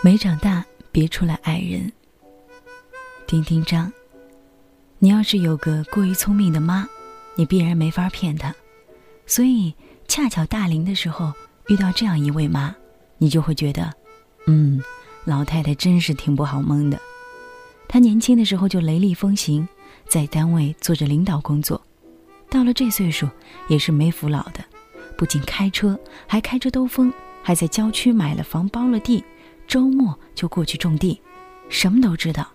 没长大，别出来爱人。丁丁章，你要是有个过于聪明的妈，你必然没法骗她。所以，恰巧大龄的时候遇到这样一位妈，你就会觉得，嗯，老太太真是挺不好蒙的。她年轻的时候就雷厉风行，在单位做着领导工作，到了这岁数也是没扶老的，不仅开车，还开车兜风，还在郊区买了房包了地。周末就过去种地，什么都知道，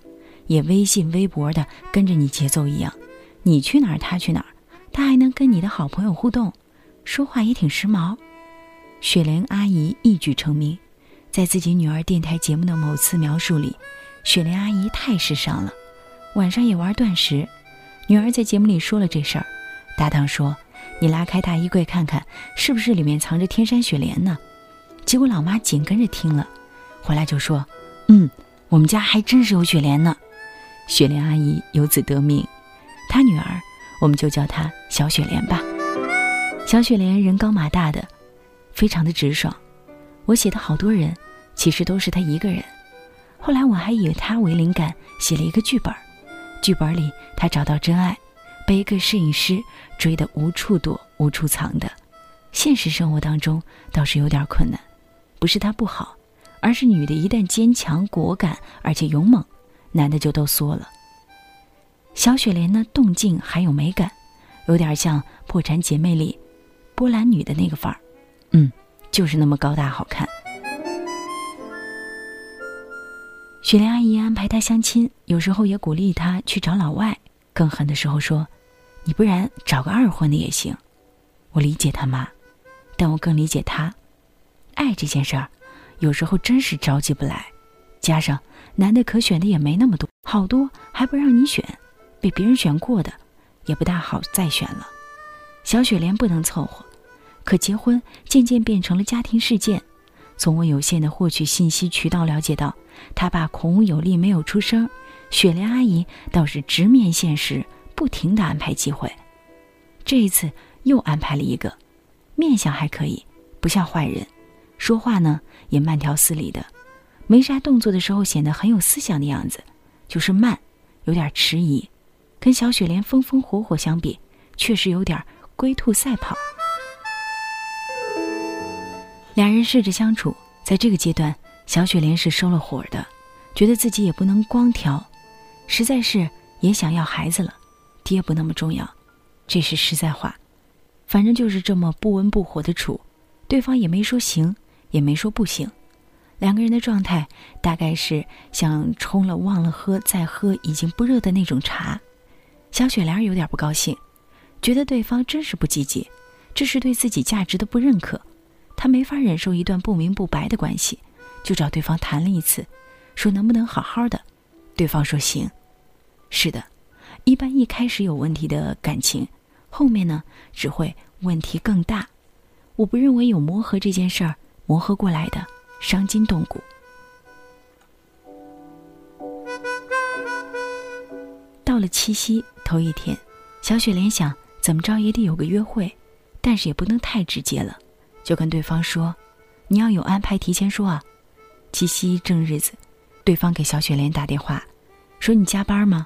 也微信、微博的跟着你节奏一样，你去哪儿他去哪儿，他还能跟你的好朋友互动，说话也挺时髦。雪莲阿姨一举成名，在自己女儿电台节目的某次描述里，雪莲阿姨太时尚了，晚上也玩断食。女儿在节目里说了这事儿，搭档说：“你拉开大衣柜看看，是不是里面藏着天山雪莲呢？”结果老妈紧跟着听了。回来就说：“嗯，我们家还真是有雪莲呢。”雪莲阿姨由此得名，她女儿我们就叫她小雪莲吧。小雪莲人高马大的，非常的直爽。我写的好多人，其实都是她一个人。后来我还以她为灵感写了一个剧本，剧本里她找到真爱，被一个摄影师追得无处躲、无处藏的。现实生活当中倒是有点困难，不是她不好。而是女的，一旦坚强果敢，而且勇猛，男的就都缩了。小雪莲呢，动静还有美感，有点像《破产姐妹》里波兰女的那个范儿，嗯，就是那么高大好看。雪莲阿姨安排她相亲，有时候也鼓励她去找老外，更狠的时候说：“你不然找个二婚的也行。”我理解他妈，但我更理解她，爱这件事儿。有时候真是着急不来，加上男的可选的也没那么多，好多还不让你选，被别人选过的，也不大好再选了。小雪莲不能凑合，可结婚渐渐变成了家庭事件。从我有限的获取信息渠道了解到，他爸孔武有力没有出声，雪莲阿姨倒是直面现实，不停的安排机会。这一次又安排了一个，面相还可以，不像坏人。说话呢也慢条斯理的，没啥动作的时候显得很有思想的样子，就是慢，有点迟疑。跟小雪莲风风火火相比，确实有点龟兔赛跑。两人试着相处，在这个阶段，小雪莲是收了火的，觉得自己也不能光挑，实在是也想要孩子了，爹不那么重要，这是实在话。反正就是这么不温不火的处，对方也没说行。也没说不行，两个人的状态大概是像冲了忘了喝再喝已经不热的那种茶。小雪莲有点不高兴，觉得对方真是不积极，这是对自己价值的不认可。她没法忍受一段不明不白的关系，就找对方谈了一次，说能不能好好的。对方说行。是的，一般一开始有问题的感情，后面呢只会问题更大。我不认为有磨合这件事儿。磨合过来的，伤筋动骨。到了七夕头一天，小雪莲想怎么着也得有个约会，但是也不能太直接了，就跟对方说：“你要有安排，提前说啊。”七夕正日子，对方给小雪莲打电话，说：“你加班吗？”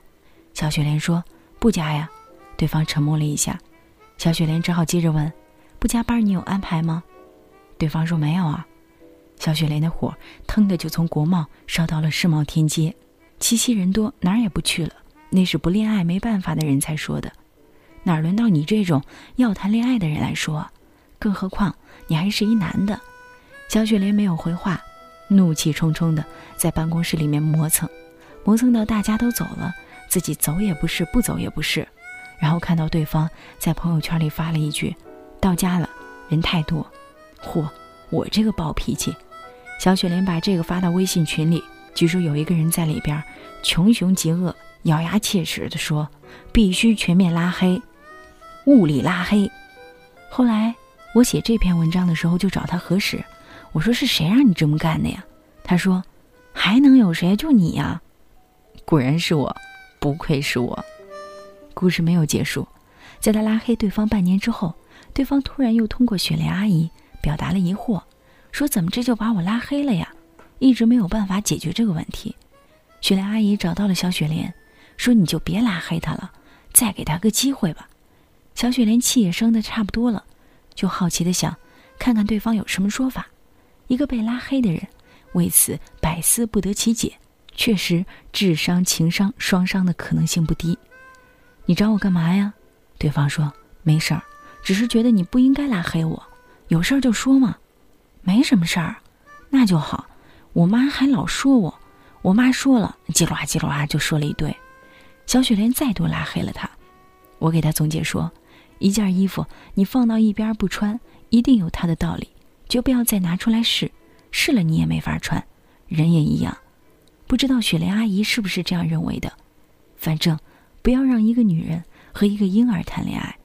小雪莲说：“不加呀。”对方沉默了一下，小雪莲只好接着问：“不加班，你有安排吗？”对方说没有啊，小雪莲的火腾的就从国贸烧到了世贸天阶。七夕人多，哪儿也不去了。那是不恋爱没办法的人才说的，哪轮到你这种要谈恋爱的人来说？更何况你还是一男的。小雪莲没有回话，怒气冲冲的在办公室里面磨蹭，磨蹭到大家都走了，自己走也不是，不走也不是。然后看到对方在朋友圈里发了一句：“到家了，人太多。”嚯，我这个暴脾气，小雪莲把这个发到微信群里，据说有一个人在里边穷凶极恶、咬牙切齿地说：“必须全面拉黑，物理拉黑。”后来我写这篇文章的时候就找他核实，我说：“是谁让你这么干的呀？”他说：“还能有谁？就你呀！”果然是我，不愧是我。故事没有结束，在他拉黑对方半年之后，对方突然又通过雪莲阿姨。表达了疑惑，说：“怎么这就把我拉黑了呀？”一直没有办法解决这个问题。雪莲阿姨找到了小雪莲，说：“你就别拉黑他了，再给他个机会吧。”小雪莲气也生的差不多了，就好奇的想，看看对方有什么说法。一个被拉黑的人，为此百思不得其解，确实智商、情商双伤的可能性不低。你找我干嘛呀？对方说：“没事儿，只是觉得你不应该拉黑我，有事儿就说嘛。”没什么事儿，那就好。我妈还老说我，我妈说了，叽噜啊叽噜啊就说了一堆。小雪莲再度拉黑了他。我给他总结说：一件衣服你放到一边不穿，一定有它的道理，就不要再拿出来试，试了你也没法穿。人也一样，不知道雪莲阿姨是不是这样认为的？反正不要让一个女人和一个婴儿谈恋爱，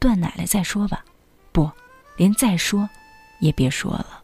断奶了再说吧。不，连再说也别说了。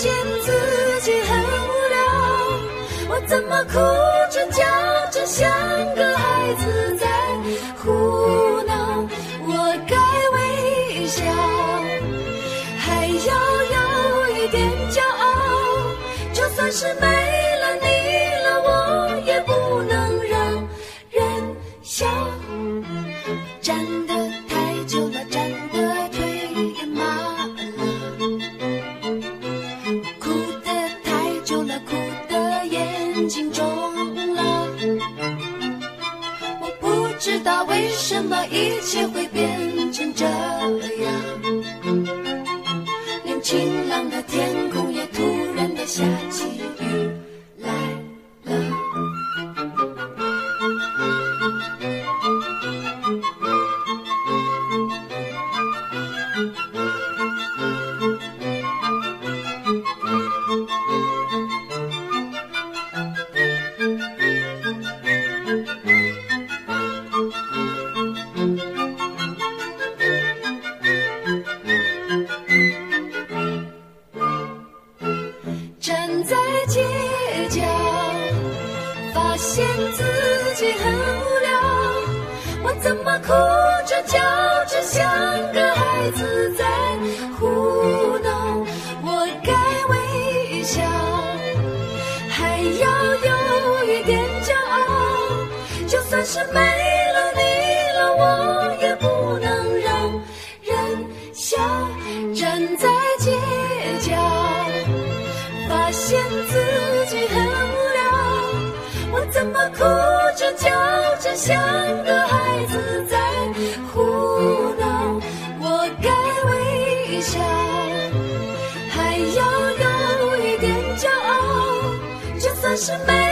现自己很无聊，我怎么哭着叫着像个孩子在胡闹？我该微笑，还要有一点骄傲。就算是没知道为什么一切会变成这样，连晴朗的天空也突然的下起雨来了。站在街角，发现自己很无聊。我怎么哭着叫着像个孩子在胡闹？我该微笑，还要有一点骄傲。就算是没像个孩子在胡闹？我该微笑，还要有一点骄傲。就算是没